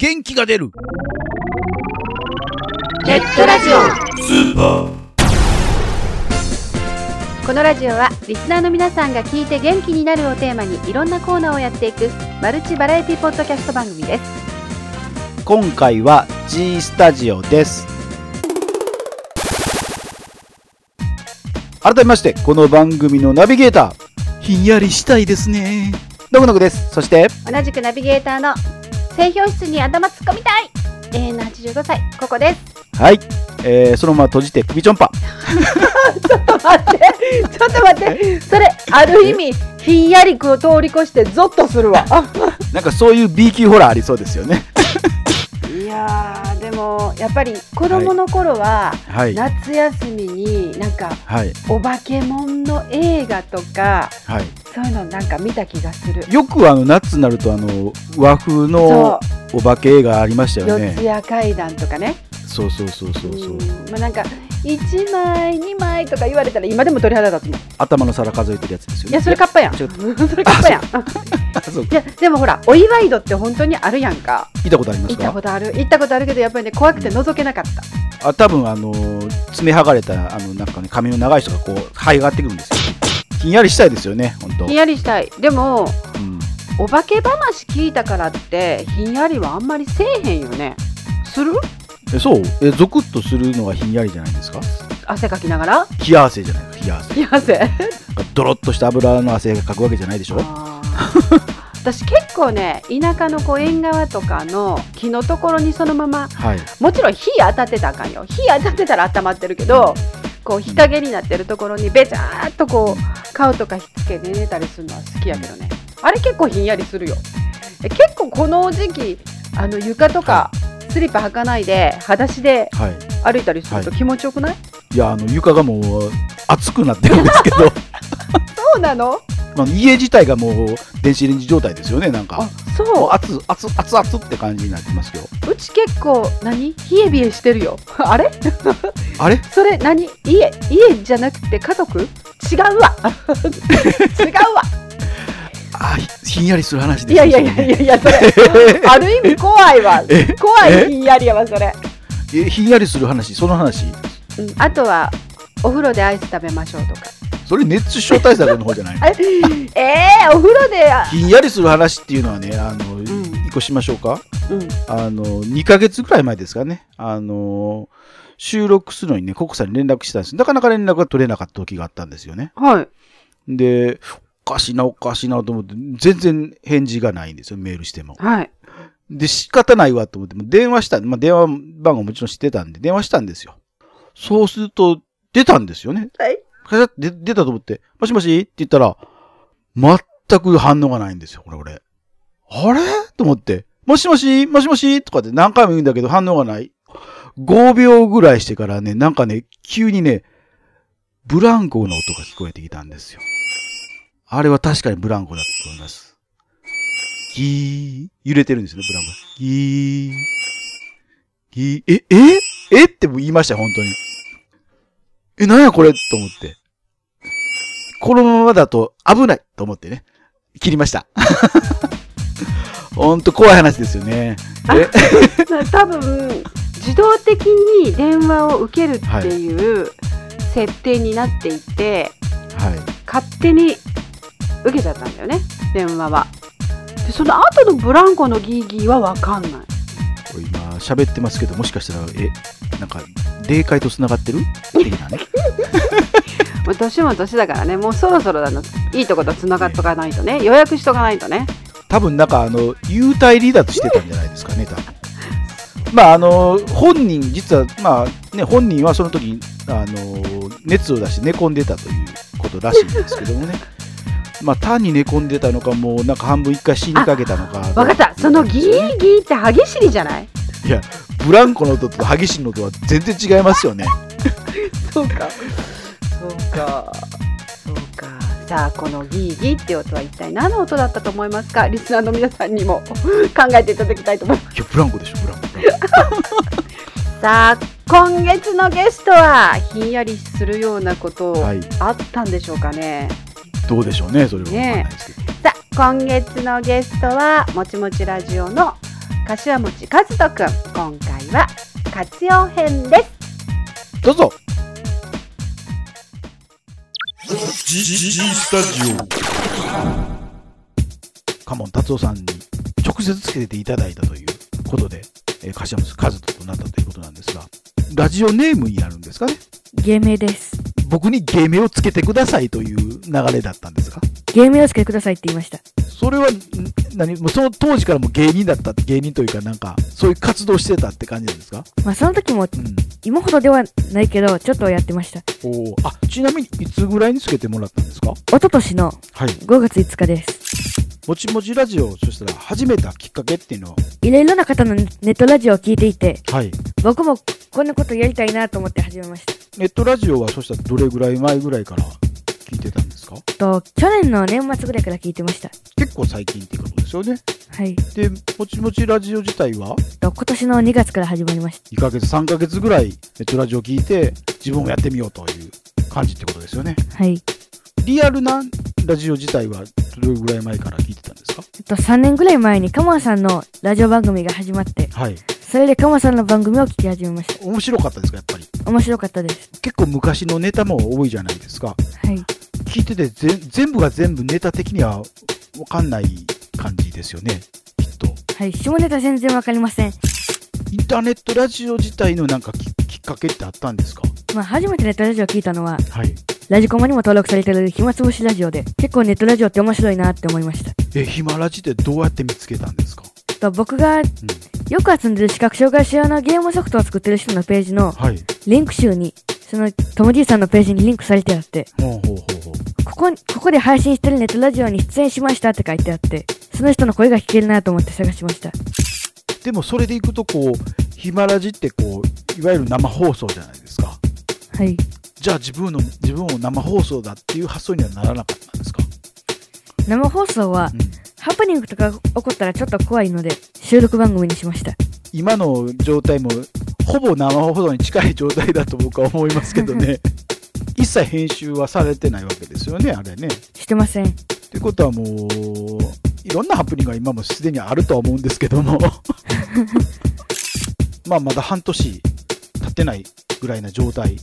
元気が出る。ネットラジオ。スーパー。このラジオはリスナーの皆さんが聞いて元気になるをテーマにいろんなコーナーをやっていくマルチバラエティポッドキャスト番組です。今回は G スタジオです。改めましてこの番組のナビゲーター。ひんやりしたいですね。のぐのぐです。そして同じくナビゲーターの製氷室に頭突っ込みたい。永遠の85歳ここです。はい、えー、そのまま閉じて首ちょんぱちょっと待って。ちょっと待って。それある意味ひんやりくを通り越してゾッとするわ。なんかそういう B 級ホラーありそうですよね。いややっぱり子供の頃は、はい。夏休みになんかはい。お化けもんの映画とかはい。そういうのなんか見た気がする。よくあの夏になるとあの和風そのお化け映画ありましたうよね。四谷階段とかね。そうそうそうそうそう。うん。まあなんか1枚2枚とか言われたら今でも鳥肌立つもん。い頭の皿数えてるやつですよね。やそれカッパやん。それカッパやん。いやでもほらお祝い度って本当にあるやんか。見たことありま行ったすかことある。行ったことあるけどやっぱりね怖くて覗けなかった、あ多分あの爪剥がれたあのなんかね髪の長い人がこう這い上がってくるんですよ。ひんやりしたいですよね本当。ひんやりしたい。でもうん。お化け話聞いたからってひんやりはあんまりせえへんよね。する？えそう？えゾクッとするのがひんやりじゃないですか？汗かきながら？冷や汗じゃないですか冷や汗冷や汗ドロッとした油の汗がかくわけじゃないでしょ？私結構ね田舎のこう縁側とかの木のところにそのままはい。もちろん火当たってたらあかんよ。火当たってたら温まってるけどこう日陰になってるところにべちゃーっとこう顔とかひっつけて寝たりするのは好きやけどね。あれ結構ひんやりするよ。え結構この時期あの床とかスリッパ履かないで裸足ではい。歩いたりすると気持ちよくない、いやあの床がもう熱くなってるんですけど。そうなの？まあ家自体がもう電子レンジ状態ですよねなんか。そう。熱熱熱熱って感じになってますようち結構何？冷え冷えしてるよ。あれ？あれ？それ何？家家じゃなくて家族？違うわ。違うわあひひんやりする話で。すいやいやいやいやいやそれ。ある意味怖いわ。え怖えいひんやりやわそれ、えひんやりする話その話。うん、あとはお風呂でアイス食べましょうとか。それ熱中症対策の方じゃない ええー、お風呂で。ひんやりする話っていうのはねあの、ん。一個しましょうか？うん。あの2ヶ月ぐらい前ですかね。あの収録するのにねココさんに連絡したんです。なかなか連絡が取れなかった時があったんですよね。はい。でおかしいなおかしいなと思って全然返事がないんですよメールしてもはいで仕方ないわと思っても電話した、まあ、電話番号もちろん知ってたんで電話したんですよそうすると出たんですよねはい出たと思って、もしもしって言ったら、全く反応がないんですよ、これ俺。あれ？と思って、もしもしもしもしとかって何回も言うんだけど反応がない。5秒ぐらいしてからね、なんかね、急にね、ブランコの音が聞こえてきたんですよ。あれは確かにブランコだと思います。ギー、揺れてるんですよね、ブランコ。ギー、ギー、え、え？え？って言いましたよ、本当に。え、なんやこれ？と思って。このままだと危ないと思ってね。切りました。ほんと怖い話ですよね。え、多分自動的に電話を受けるっていう設定になっていて、はい。勝手に受けちゃったんだよね。電話は。でその後のブランコのギーギーは分かんない。今喋ってますけど、もしかしたら、え、なんか、霊界と繋がってる？的なね。年も年だからね。もうそろそろだのいいとことつながっとかないとね。予約しとかないとね。多分なんかあの、幽体離脱してたんじゃないですかね、多分。まああの、本人、実は、まあね、本人はその時、あの、熱を出して寝込んでたということらしいんですけどもね。まあ単に寝込んでたのか、もうなんか半分一回死にかけたのか。分かった。そのギーギーって歯ぎしりじゃない？いや、ブランコの音と歯ぎしりの音は全然違いますよね。そうか。そうか。そうか。さあこのギーギーって音は一体何の音だったと思いますか？リスナーの皆さんにも 考えていただきたいと思います。いや、ブランコでしょ、ブランコ。ブランコ。さあ今月のゲストはひんやりするようなことはい。あったんでしょうかね、どうでしょうね、それは。さあ今月のゲストはもちもちラジオの柏餅和人くん。今回は活用編です。どうぞ。G, G, G スタジカモン達夫さんに直接つけていただいたということで、えー、柏本和人となったということなんですが、ラジオネームになるんですかね？芸名です。僕に芸名をつけてくださいという流れだったんですか？芸名をつけてくださいって言いました。それは、ん何？もうその当時からもう芸人だった、芸人というかなんか、そういう活動してたって感じなんですか？まあその時もうん。今ほどではないけど、ちょっとはやってました。おーあ、ちなみにいつぐらいにつけてもらったんですか？一昨年のはい。5月5日です。もちもちラジオをそしたら始めたきっかけっていうのは、いろいろな方のネットラジオを聞いていて、はい。僕もこんなことやりたいなと思って始めました。ネットラジオはそしたらどれぐらい前ぐらいから聞いてたんですか？と、去年の年末ぐらいから聞いてました。結構最近っていうことですよね。はい。で、もちもちラジオ自体は？と、今年の2月から始まりました。2ヶ月、3ヶ月ぐらいネットラジオ聞いて自分もやってみようという感じってことですよね。はい。リアルなラジオ自体はどれぐらい前から聞いてたんですか？えっと、3年ぐらい前にカモンさんのラジオ番組が始まって、はい。それでカモンさんの番組を聞き始めました。面白かったですかやっぱり？面白かったです。結構昔のネタも多いじゃないですか。はい。聞いててぜ全部が全部ネタ的にはわかんない感じですよね。きっと。はい。下ネタ全然わかりません。インターネットラジオ自体のなんかききっかけってあったんですか？まあ、初めてネットラジオを聞いたのは、はい。ラジコマにも登録されてる暇つぶしラジオで、結構ネットラジオって面白いなって思いました。え、ヒマラジってどうやって見つけたんですか？と僕がうん。よく集んでる視覚障害者用のゲームソフトを作ってる人のページのはい。リンク集に、そのトム・ジーさんのページにリンクされてあって、ほうほうほう。ここ、ここで配信してるネットラジオに出演しましたって書いてあって、その人の声が聞けるなと思って探しました。でもそれでいくとこう、ヒマラジってこう、いわゆる生放送じゃないですか。はい。じゃあ自分の、自分も生放送だっていう発想にはならなかったんですか？生放送はう、ん。ハプニングとか起こったらちょっと怖いので、収録番組にしました。今の状態も、ほぼ生放送に近い状態だと僕は思いますけどね。一切編集はされてないわけですよね、あれね。してません。ってことはもう、いろんなハプニングが今もすでにあるとは思うんですけども。まあまだ半年経ってないぐらいな状態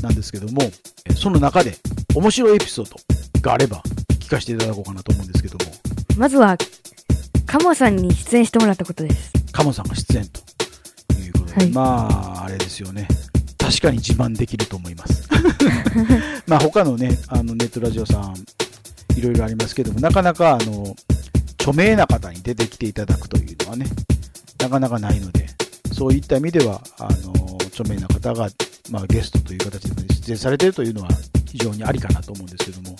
なんですけども、えその中で面白いエピソードがあれば聞かせていただこうかなと思うんですけども、まずは、カモさんに出演してもらったことです。カモさんが出演ということで、はいまあ、あれですよね。確かに自慢できると思います。まあ他のね、あのネットラジオさん、いろいろありますけども、なかなかあの、著名な方に出てきていただくというのはね、なかなかないので、そういった意味では、あの、著名な方が、まあゲストという形で出演されているというのは非常にありかなと思うんですけども、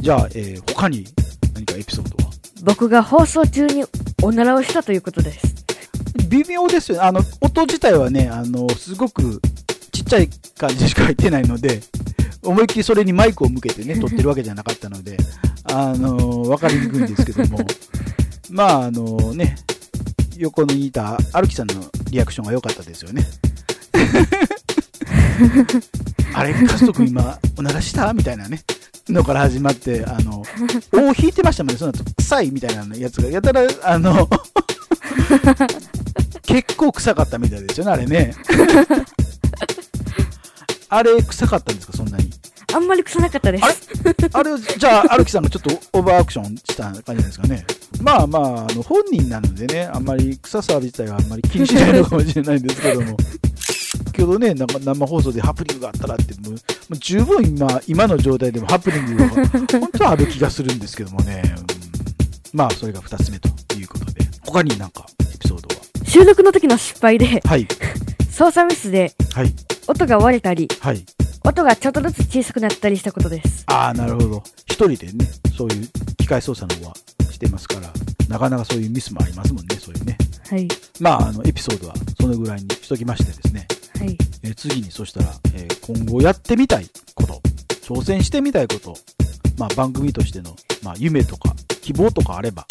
じゃあ、えー他に何かエピソードは？僕が放送中におならをしたということです。微妙ですよね。あの、音自体はね、あの、すごくちっちゃい感じしか入ってないので、思いっきりそれにマイクを向けてね、撮ってるわけじゃなかったので、あの、わかりにくいんですけども、まあ、あのね、横にいた歩きさんのリアクションが良かったですよね。あれ、カスト君今、おならした？みたいなね、のから始まって、あの、尾を引いてましたもんね、その後、臭いみたいなやつが、やたら、あの、結構臭かったみたいですよね、あれね。あれ、臭かったんですか、そんなに？あんまり臭なかったです。あれ、じゃあ、歩きさんがちょっとオーバーアクションした感じなんですかね。まあまあ、あの本人なのでね、あんまり臭さ自体はあんまり気にしないのかもしれないんですけども。先ほどね、生放送でハプニングがあったらって、もう十分今、今の状態でもハプニングが本当はある気がするんですけどもね。うんまあ、それが二つ目ということで。他になんかエピソードは？収録の時の失敗で、はい、操作ミスではい、音が割れたり、はい。音がちょっとずつ小さくなったりしたことです。ああ、なるほど。一人でね、そういう機械操作の方はしてますから、なかなかそういうミスもありますもんね、そういうね。はい。まあ、あの、エピソードはそのぐらいにしときましてですね、はい。えー次にそしたら、えー今後やってみたいこと、挑戦してみたいこと、まあ、番組としての、まあ、夢とか希望とかあれば、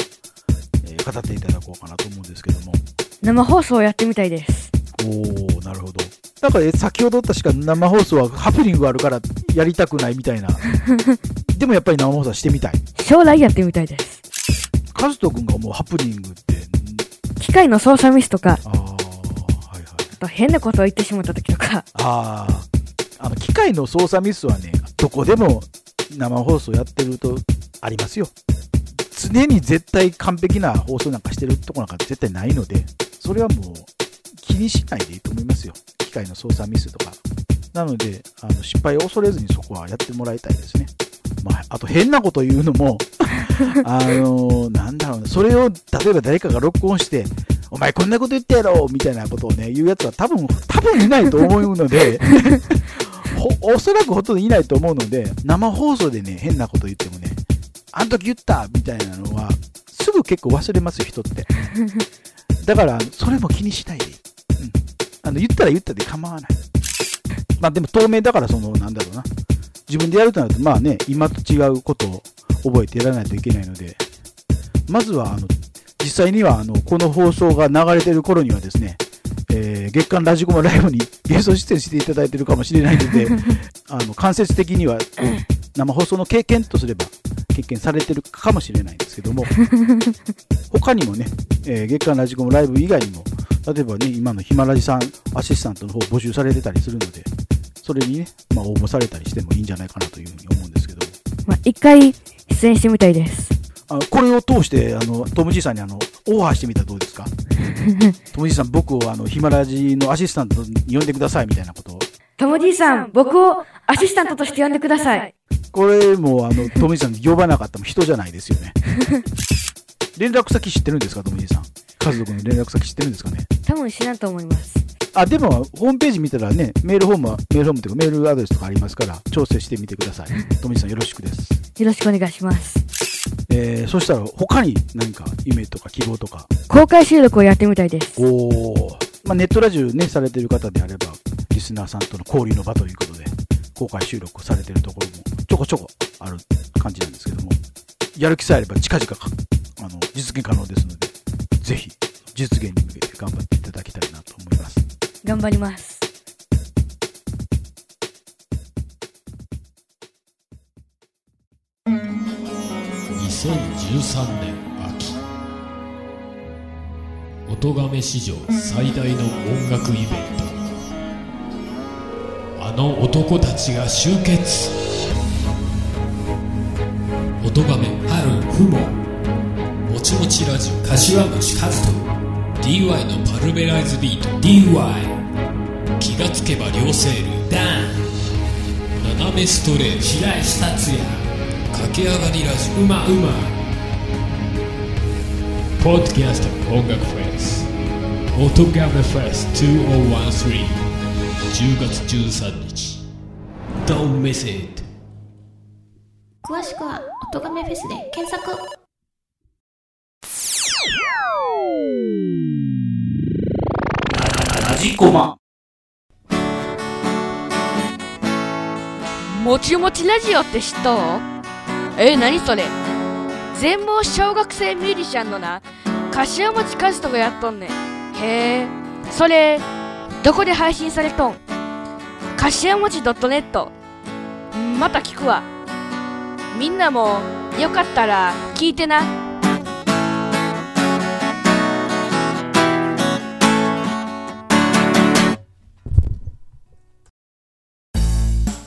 えー語っていただこうかなと思うんですけども。生放送をやってみたいです。おー、なるほど。なんか、えー先ほど確か生放送はハプニングがあるからやりたくないみたいな。でもやっぱり生放送はしてみたい。将来やってみたいです。カズト君が思うハプニングって、機械の操作ミスとか、ああ、はいはい。あと変なことを言ってしまった時とか、ああ、あの、機械の操作ミスはね、どこでも生放送やってるとありますよ。常に絶対完璧な放送なんかしてるとこなんか絶対ないので、それはもう気にしないでいいと思いますよ。機械の操作ミスとか。なので、あの失敗を恐れずにそこはやってもらいたいですね。まあ、あと変なこと言うのも、あのなんだろうな、それを例えば誰かが録音して、お前こんなこと言ってやろみたいなことをね、言うやつは多分、多分いないと思うので、ほおそらくほとんどいないと思うので、生放送でね、変なこと言ってもね、あの時言ったみたいなのは、すぐ結構忘れますよ、人って。だから、それも気にしないの、言ったら言ったで構わない。まあでも透明だから、その、なんだろうな。自分でやるとなると、まあね、今と違うことを覚えてやらないといけないので、まずは、あの、実際には、あの、この放送が流れてる頃にはですね、えー月間ラジコマライブに ゲスト出演していただいてるかもしれないので、あの、間接的には、生放送の経験とすれば、経験されてるかもしれないんですけども、他にもね、えー月間ラジコマライブ以外にも、例えばね、今のヒマラジさん、アシスタントの方募集されてたりするので、それにね、まあ応募されたりしてもいいんじゃないかなというふうに思うんですけども、まあ、一回出演してみたいです。あこれを通して、あの、トムじいさんにあの、オファーしてみたらどうですか？トムじいさん、僕をあの、ヒマラジのアシスタントに呼んでくださいみたいなことを。ともじいさん、僕をアシスタントとして呼んでください。これも、あの、トムじいさん呼ばなかったも人じゃないですよね。連絡先知ってるんですか、トムじいさん？家族の連絡先知ってるんですかね？多分知らんと思います。あ、でも、ホームページ見たらね、メールフォームは、メールフォームというかメールアドレスとかありますから、調整してみてください。トムじいさんよろしくです。よろしくお願いします。えー、そしたら、他に何か夢とか希望とか、公開収録をやってみたいです。おーまあ、ネットラジオね、されてる方であれば、リスナーさんとの交流の場ということで、公開収録されてるところもちょこちょこある感じなんですけども、やる気さえあれば近々かあの実現可能ですので、実現に向けて頑張っていただきたいなと思います。頑張ります。2013年秋。音亀史上最大の音楽イベント。あの男たちが集結。音亀春ふももちもちラジオ。柏餅和人 DY のパルベライズビート。DY 気がつけば両セールダン。斜めストレート白石達也。駆け上がりラジ。オうまうま。ポッドキャスト。音楽フェス。音ガメフェス2013 10月13日。Don't miss it 詳しくは「音亀フェス」で検索ラジコマもちもちラジオって知っとう？え、なにそれ？全盲小学生ミュージシャンのな、柏餅和人がやっとんねん。へえ、それ、どこで配信されとん？柏餅 .net。んまた聞くわ。みんなも、よかったら聞いてな。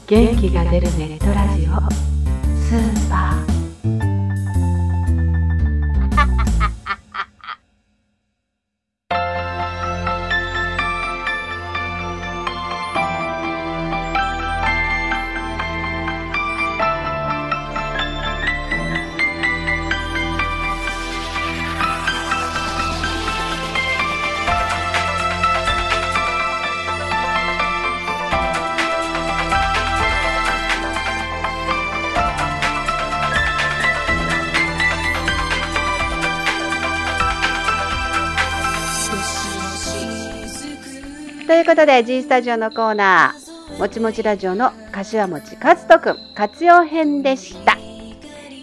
元気が出るネットラジオ。ことで G スタジオのコーナーもちもちラジオの柏餅和人くん活用編でした、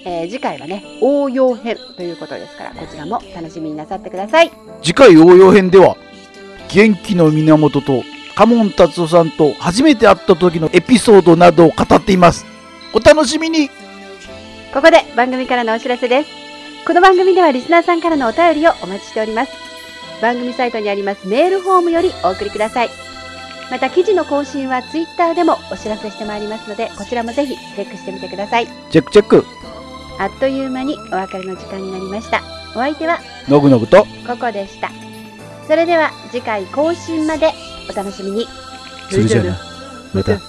えー次回はね応用編ということですからこちらも楽しみになさってください。次回応用編では、元気の源とカモン達夫さんと初めて会った時のエピソードなどを語っています。お楽しみに。ここで番組からのお知らせです。この番組ではリスナーさんからのお便りをお待ちしております番組サイトにありますメールフォームよりお送りください。また記事の更新はツイッターでもお知らせしてまいりますので、こちらもぜひチェックしてみてください。チェックチェック。あっという間にお別れの時間になりました。お相手はのぐのぐと、ココでした。それでは次回更新までお楽しみに。それじゃあな。また。